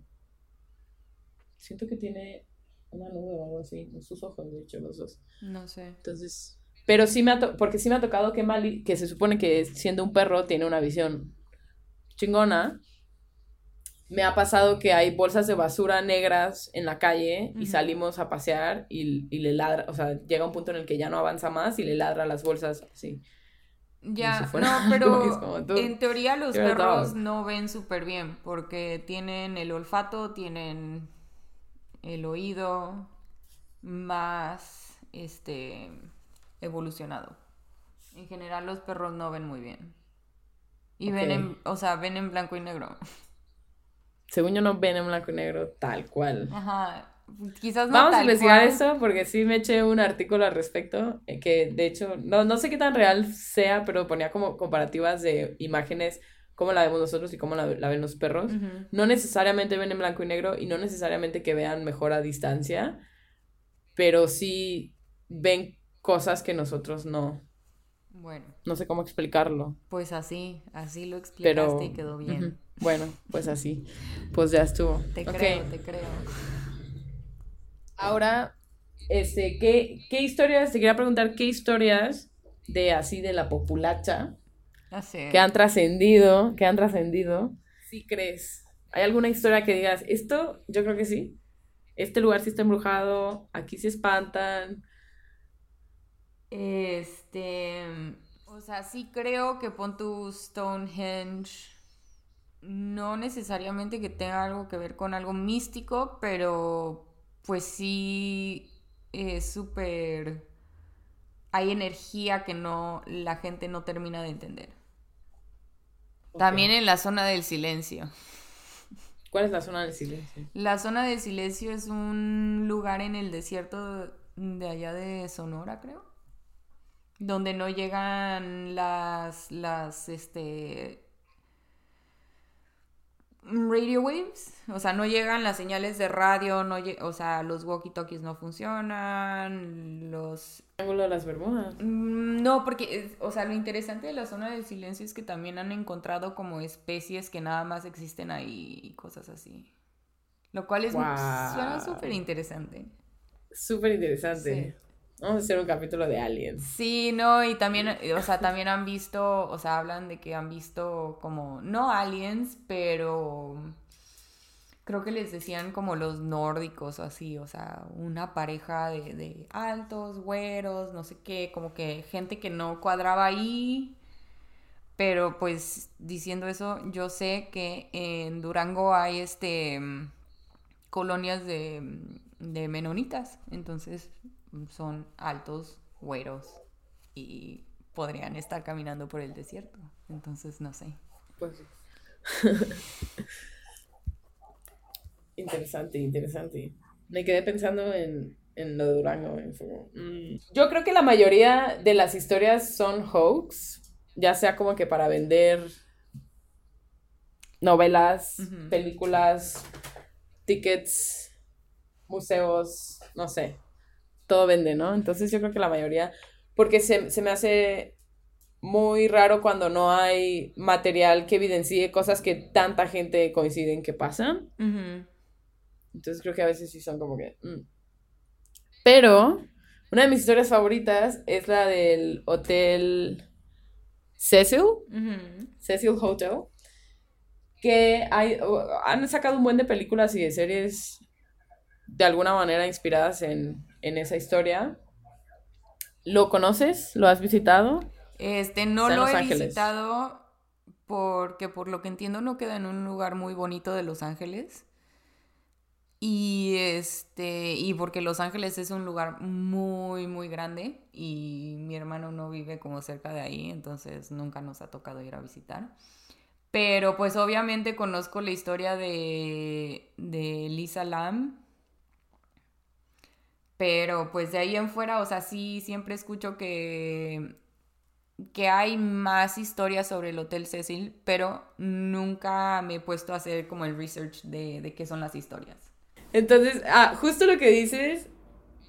Siento que tiene una nube o algo así en sus ojos, de hecho, los dos. No sé. Entonces, pero sí me ha to- porque sí me ha tocado que Mali, que se supone que siendo un perro tiene una visión chingona, me ha pasado que hay bolsas de basura negras en la calle y Ujú. salimos a pasear y, y le ladra, o sea, llega un punto en el que ya no avanza más y le ladra las bolsas así. Ya, si fuera no, pero en teoría los perros no ven súper bien porque tienen el olfato, tienen el oído más este evolucionado. En general los perros no ven muy bien. Y ven en, o sea, ven en blanco y negro. Según yo no ven en blanco y negro tal cual. Ajá. Quizás no Vamos a tal investigar cual. esto porque sí me eché un artículo al respecto, eh, que de hecho no, no sé qué tan real sea, pero ponía como comparativas de imágenes, cómo la vemos nosotros y cómo la, la ven los perros. Ujú. No necesariamente ven en blanco y negro y no necesariamente que vean mejor a distancia, pero sí ven cosas que nosotros no, Bueno, no sé cómo explicarlo, pues así, así lo explicaste pero... y quedó bien. ujú. Bueno, pues así, pues ya estuvo. Te Ok. creo, te creo. Ahora, este, ¿qué, qué historias, te quería preguntar, qué historias de así de la populacha que han trascendido, que han trascendido, sí crees? ¿Hay alguna historia que digas, esto, yo creo que sí, este lugar sí está embrujado, aquí se espantan? Este, o sea, sí creo que pon tu Stonehenge no necesariamente que tenga algo que ver con algo místico, pero pues sí es súper hay energía que no la gente no termina de entender. También en la zona del silencio. ¿Cuál es la zona del silencio? La zona del silencio es un lugar en el desierto de allá de Sonora, creo. Donde no llegan las, las, este... radio waves, o sea, no llegan las señales de radio, no o sea, los walkie-talkies no funcionan, los... Triángulo de las Bermudas. Mm, no, porque, o sea, lo interesante de la zona del silencio es que también han encontrado como especies que nada más existen ahí y cosas así. Lo cual es suena súper interesante. Súper interesante. Vamos a hacer un capítulo de aliens. Sí, no, y también, o sea, también han visto, o sea, hablan de que han visto como, no aliens, pero creo que les decían como los nórdicos o así, o sea, una pareja de, de altos, güeros, no sé qué, como que gente que no cuadraba ahí. Pero pues diciendo eso, yo sé que en Durango hay este colonias de, de menonitas, entonces son altos, güeros y podrían estar caminando por el desierto. Entonces, no sé. Pues interesante, interesante. Me quedé pensando en, en lo de Durango. Mm. Yo creo que la mayoría de las historias son hoax, ya sea como que para vender novelas, películas, tickets, museos, no sé todo vende, ¿no? Entonces yo creo que la mayoría, porque se, me hace muy raro cuando no hay material que evidencie cosas que tanta gente coincide en que pasan. Entonces creo que a veces sí son como que... Mm. Pero una de mis historias favoritas es la del hotel Cecil, Cecil Hotel, que hay, han sacado un buen de películas y de series de alguna manera inspiradas en, en esa historia. ¿Lo conoces? ¿Lo has visitado? Este, no lo he visitado porque por lo que entiendo no queda en un lugar muy bonito de Los Ángeles. Y este, y porque Los Ángeles es un lugar muy, muy grande y mi hermano no vive como cerca de ahí, entonces nunca nos ha tocado ir a visitar. Pero pues obviamente conozco la historia de, de Lisa Lam, pero pues de ahí en fuera, o sea, sí, siempre escucho que, que hay más historias sobre el Hotel Cecil, pero nunca me he puesto a hacer como el research de, de qué son las historias. Entonces, ah, justo lo que dices,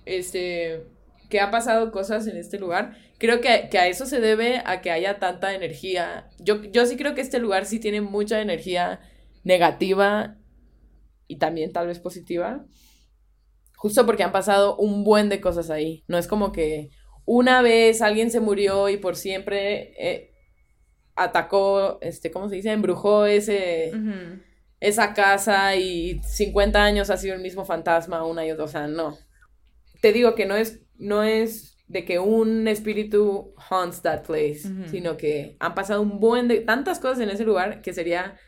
este, que ha pasado cosas en este lugar, creo que, que, a eso se debe a que haya tanta energía. Yo, yo sí creo que este lugar sí tiene mucha energía negativa y también tal vez positiva. Justo porque han pasado un buen de cosas ahí. No es como que una vez alguien se murió y por siempre eh, atacó, este, ¿cómo se dice? Embrujó ese, esa casa y 50 años ha sido el mismo fantasma una y otra. O sea, no. Te digo que no es, no es de que un espíritu haunts that place, sino que han pasado un buen de tantas cosas en ese lugar que sería...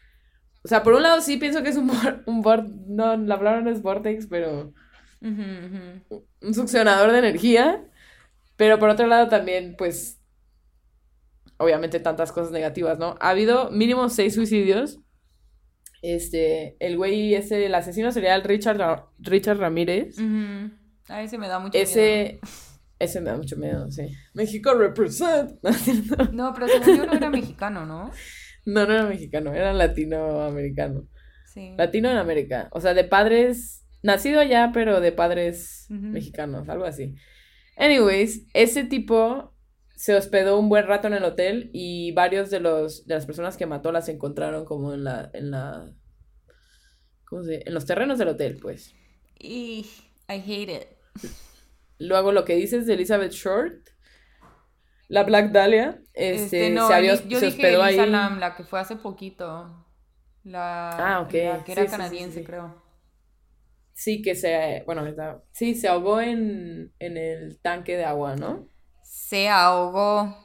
O sea, por un lado sí pienso que es un, un no, la palabra no es vortex, pero un succionador de energía, pero por otro lado también, pues, obviamente tantas cosas negativas, ¿no? Ha habido mínimo seis suicidios. Este, el güey ese, el asesino sería el Richard, Richard Ramírez. A ese me da mucho ese, miedo. Ese me da mucho miedo, sí. México represent. no, pero según yo no era mexicano, ¿no? No, no era mexicano, era latinoamericano. Sí. Latino en América. O sea, de padres Nacido allá, pero de padres mexicanos, algo así. Anyways, ese tipo se hospedó un buen rato en el hotel y varios de los de las personas que mató las encontraron como en la en la ¿cómo se En los terrenos del hotel, pues. Y I hate it. Luego lo que dices de Elizabeth Short, la Black Dahlia, este, este no, se, había, yo se dije Elisa Lam, la que fue hace poquito. La, ah, ok. La que era canadiense, creo. Sí, que se, bueno, sí, se ahogó en, el tanque de agua, ¿no? Se ahogó.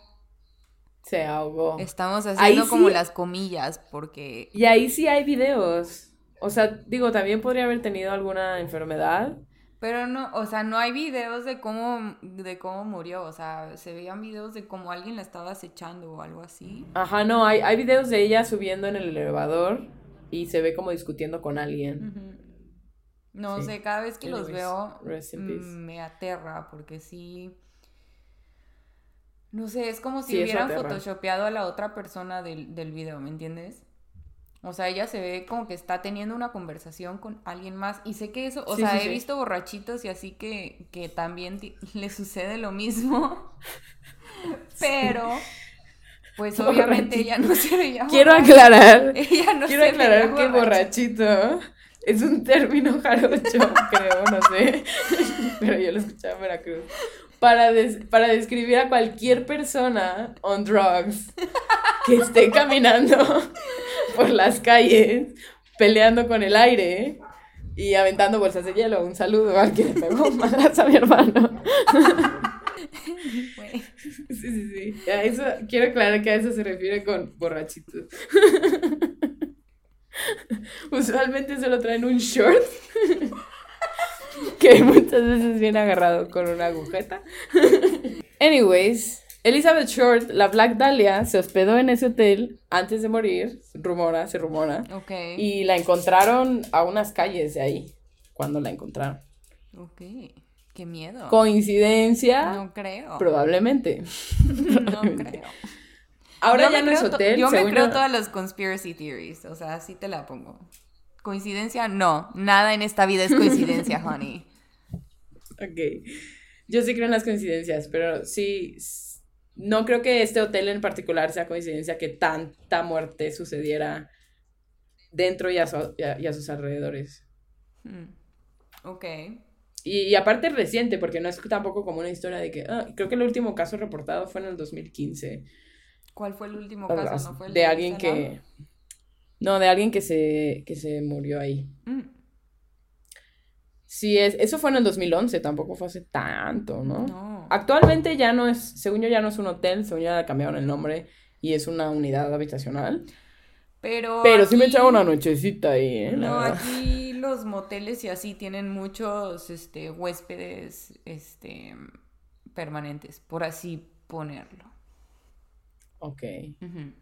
Se ahogó. Estamos haciendo como las comillas, porque... Y ahí sí hay videos. O sea, digo, también podría haber tenido alguna enfermedad. Pero no, o sea, no hay videos de cómo, de cómo murió. O sea, se veían videos de cómo alguien la estaba acechando o algo así. Ajá, no, hay, hay videos de ella subiendo en el elevador y se ve como discutiendo con alguien. No sé, cada vez que los veo me aterra porque sí... No sé, es como si hubieran photoshopeado a la otra persona del, del video, ¿me entiendes? O sea, ella se ve como que está teniendo una conversación con alguien más. Y sé que eso, o Sí, sea, sí, he sí. visto borrachitos y así que, que también le sucede lo mismo. Pero, pues obviamente ella no se veía Quiero aclarar, Ella no quiero se aclarar veía que borrachito es un término jarocho, creo, no sé. Pero yo lo escuchaba en Veracruz. Para, des- para describir a cualquier persona on drugs que esté caminando por las calles, peleando con el aire y aventando bolsas de hielo. Un saludo al que le pegó madrazo a mi hermano. Sí, sí, sí. A eso, quiero aclarar que a eso se refiere con borrachitos. Usualmente solo traen un short que muchas veces viene agarrado con una agujeta. Anyways, Elizabeth Short, la Black Dahlia, se hospedó en ese hotel antes de morir, rumora, se rumora, Ok. y la encontraron a unas calles de ahí, cuando la encontraron. Ok. Qué miedo. Coincidencia, No creo. probablemente. No creo. Ahora Yo ya no es hotel. Yo me creo todas las conspiracy theories. O sea, así te la pongo. Coincidencia, no. Nada en esta vida es coincidencia, honey. Ok. Yo sí creo en las coincidencias, pero sí. No creo que este hotel en particular sea coincidencia que tanta muerte sucediera dentro y a, su- y a- y a sus alrededores. Hmm. Ok. Y, y aparte reciente, porque no es tampoco como una historia de que. ah, creo que el último caso reportado fue en el 2015. ¿Cuál fue el último caso? ¿No fue el de alguien que. No, de alguien que se, que se murió ahí. Mm. Sí, es, eso fue en el 2011, tampoco fue hace tanto, ¿no? No. Actualmente ya no es, según yo ya no es un hotel, según yo ya cambiaron el nombre y es una unidad habitacional. Pero. Pero sí me echaba una nochecita ahí, ¿eh? No, aquí los moteles y así tienen muchos este, huéspedes este, permanentes, por así ponerlo. Ok, Ujú.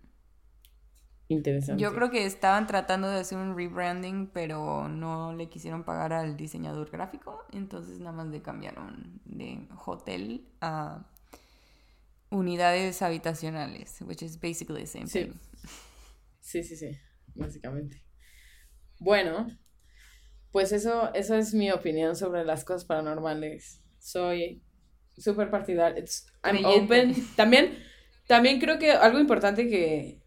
interesante. Yo creo que estaban tratando de hacer un rebranding, pero no le quisieron pagar al diseñador gráfico, entonces nada más le cambiaron de hotel a unidades habitacionales, which is basically the same Sí. thing. Sí, sí, sí, básicamente. Bueno, pues eso, eso es mi opinión sobre las cosas paranormales. Soy súper partidaria. I'm Creyente. open. También, también creo que algo importante que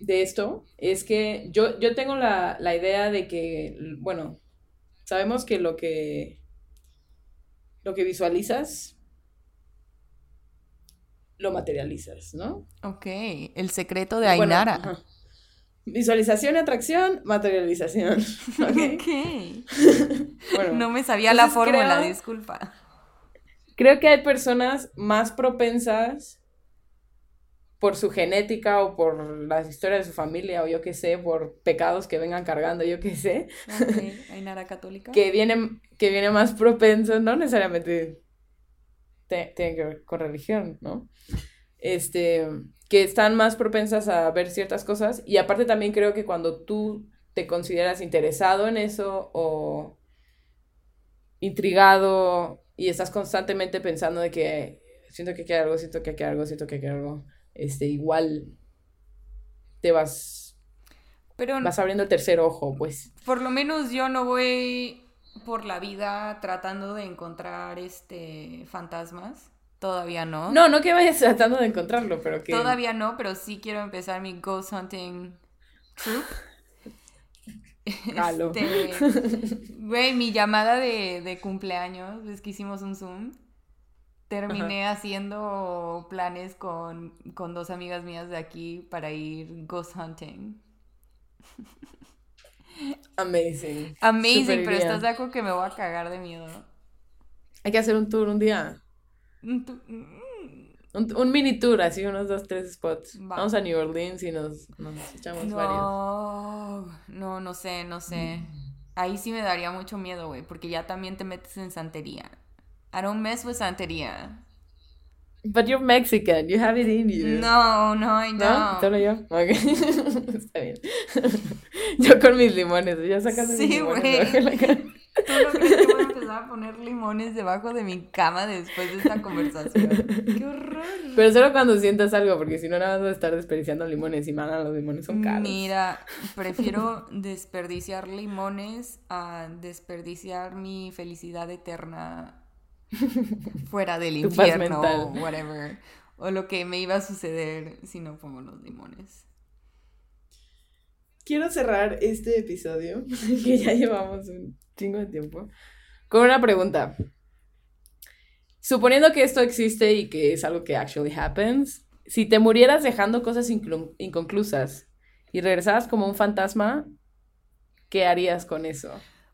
de esto es que yo, yo tengo la, la idea de que, bueno, sabemos que lo que lo que visualizas lo materializas, ¿no? Ok, el secreto de Bueno, Ainara. ajá. Visualización y atracción, materialización. ¿ok? Ok. Bueno, No me sabía la fórmula, creo- disculpa. creo que hay personas más propensas por su genética o por la historia de su familia o yo qué sé, por pecados que vengan cargando, yo qué sé, Ok, Ainara católica. que vienen que viene más propenso, no necesariamente te- tiene que ver con religión, ¿no? Este, que están más propensas a ver ciertas cosas y aparte también creo que cuando tú te consideras interesado en eso o intrigado y estás constantemente pensando de que siento que hay algo, siento que hay algo, siento que hay algo, este, igual te vas, Pero vas abriendo el tercer ojo, pues. por lo menos yo no voy por la vida tratando de encontrar este fantasmas. Todavía no. No, no que vayas tratando de encontrarlo, pero que... Todavía no, pero sí quiero empezar mi ghost hunting troop. Este, güey, mi llamada de, de cumpleaños, es que hicimos un Zoom. Terminé haciendo planes con, con dos amigas mías de aquí para ir ghost hunting. Amazing. Amazing, Super pero idea. estás de acuerdo que me voy a cagar de miedo. Hay que hacer un tour un día. Mm, mm, Un, un mini tour, así unos dos, tres spots. Va. Vamos a New Orleans y nos, nos echamos varios. No, no, no sé, no sé. Ahí sí me daría mucho miedo, güey, porque ya también te metes en santería. I don't mess with santería. But you're Mexican, you have it in you. No, no, I ¿No? don't. ¿Solo yo? Ok. Está bien. yo con mis limones, ya sacando Sí, mis limones güey. la cara. ¿Tú no crees que voy a empezar a poner limones debajo de mi cama después de esta conversación? ¡Qué horror! Pero solo cuando sientas algo, porque si no, nada más vas a estar desperdiciando limones y mana, los limones son caros. Mira, prefiero desperdiciar limones a desperdiciar mi felicidad eterna fuera del infierno o whatever. O lo que me iba a suceder si no pongo los limones. Quiero cerrar este episodio, que ya llevamos un chingo de tiempo, con una pregunta. Suponiendo que esto existe y que es algo que actually happens, si te murieras dejando cosas inconclusas y regresaras como un fantasma, ¿qué harías con eso?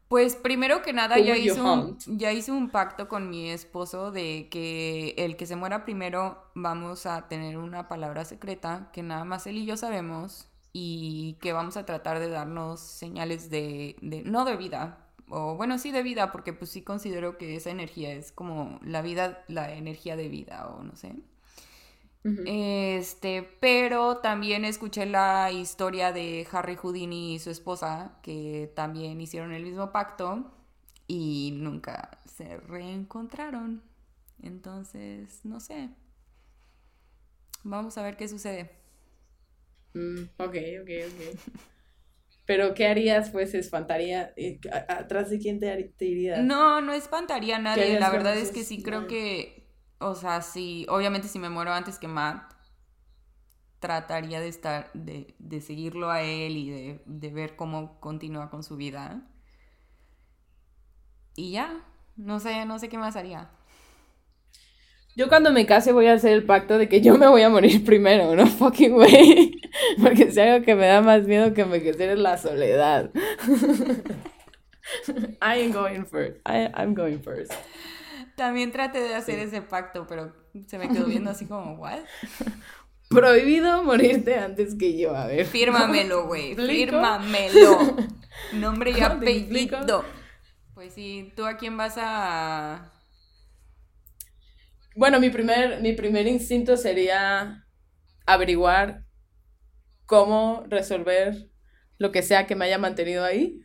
Pues primero que nada ya hice, un, ya hice un pacto con mi esposo de que el que se muera primero vamos a tener una palabra secreta que nada más él y yo sabemos y que vamos a tratar de darnos señales de, de no de vida, o bueno, sí de vida, porque pues sí considero que esa energía es como la vida, la energía de vida o no sé. Este, pero también escuché la historia de Harry Houdini y su esposa, que también hicieron el mismo pacto y nunca se reencontraron. Entonces, no sé. Vamos a ver qué sucede. Mm, ok, ok, ok. Pero, ¿qué harías? Pues, espantaría. eh, ¿Atrás de quién te, te irías? No, no espantaría a nadie. La verdad es que sí creo que, o sea, sí, obviamente si me muero antes que Matt, trataría de estar, de, de seguirlo a él y de, de ver cómo continúa con su vida. Y ya, no sé, no sé qué más haría. Yo cuando me case voy a hacer el pacto de que yo me voy a morir primero, no fucking way. Porque si algo que me da más miedo que envejecer es la soledad. I am going first. I, I'm going first. También traté de hacer ese pacto, pero se me quedó viendo así como, ¿what? Prohibido morirte antes que yo, a ver. Fírmamelo, güey. Fírmamelo. Nombre y apellido. Pues sí, ¿tú a quién vas a...? Bueno, mi primer, mi primer instinto sería averiguar cómo resolver lo que sea que me haya mantenido ahí.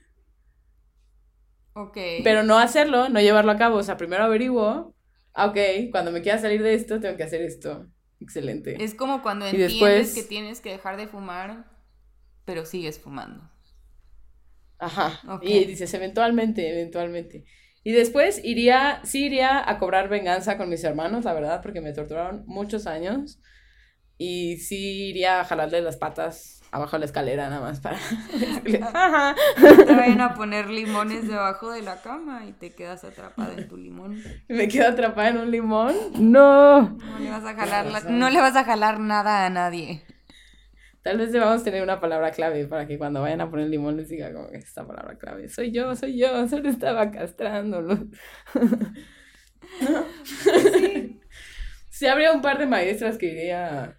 Ok. Pero no hacerlo, no llevarlo a cabo. O sea, primero averiguo. ah, Ok, cuando me quiera salir de esto, tengo que hacer esto. Excelente. Es como cuando Y entiendes después- que tienes que dejar de fumar, pero sigues fumando. Ajá. Ok. Y dices, eventualmente, eventualmente. Y después iría, sí iría a cobrar venganza con mis hermanos, la verdad, porque me torturaron muchos años. Y sí iría a jalarle las patas abajo de la escalera, nada más para decirles, "Ajá". Te vayan a poner limones debajo de la cama y te quedas atrapada en tu limón. Me quedo atrapada en un limón. No. No le vas a jalar, la- no le vas a jalar nada a nadie. Tal vez debamos tener una palabra clave para que cuando vayan a poner limón les diga como que esta palabra clave. Soy yo, soy yo, solo estaba castrándolo. sí. Sí, habría un par de maestras que iría a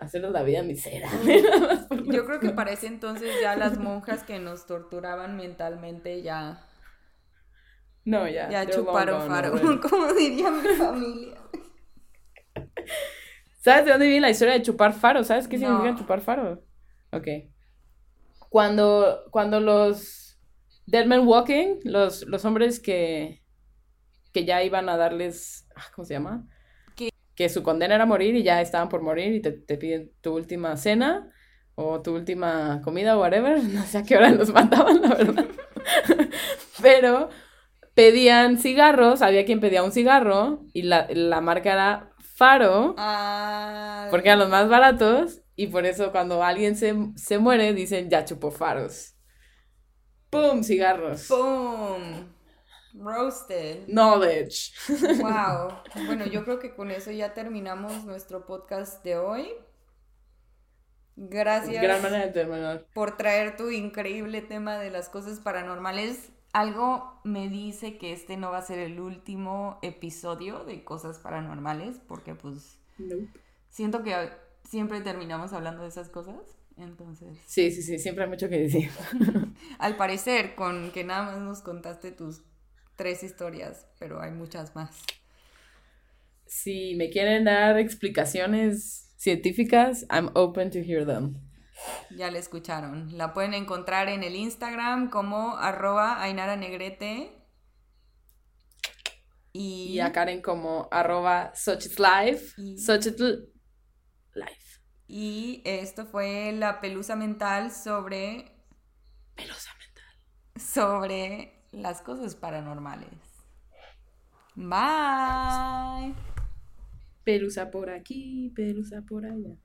hacernos la vida miserable. Yo creo que para ese entonces ya las monjas que nos torturaban mentalmente ya, No, ya. ya chuparon faro, already. como diría mi familia. ¿Sabes de dónde viene la historia de chupar faro? ¿Sabes qué No. significa chupar faro? Ok. Cuando, cuando los Dead Men Walking, los, los hombres que, que ya iban a darles, ah, ¿cómo se llama? Que su condena era morir y ya estaban por morir y te, te piden tu última cena o tu última comida o whatever. No sé a qué hora los mataban, la verdad. Pero pedían cigarros, había quien pedía un cigarro y la, la marca era Faro. Ah, Porque eran los más baratos y por eso cuando alguien se, se muere dicen ya chupó faros. ¡Pum! Cigarros. ¡Boom! Roasted. Knowledge. Wow. Bueno, yo creo que con eso ya terminamos nuestro podcast de hoy. Gracias Gran manera de terminar. por traer tu increíble tema de las cosas paranormales. Algo me dice que este no va a ser el último episodio de cosas paranormales, porque pues siento que siempre terminamos hablando de esas cosas. Entonces, Sí, sí, sí, siempre hay mucho que decir. al parecer, con que nada más nos contaste tus tres historias, pero hay muchas más. Si me quieren dar explicaciones científicas, I'm open to hear them. Ya la escucharon. La pueden encontrar en el Instagram como arroba Ainara Negrete. Y, Y a Karen como arroba Xochitlife. Y- Life. y esto fue la pelusa mental sobre, Pelosa mental. sobre las cosas paranormales. Bye. Pelusa por aquí, pelusa por allá.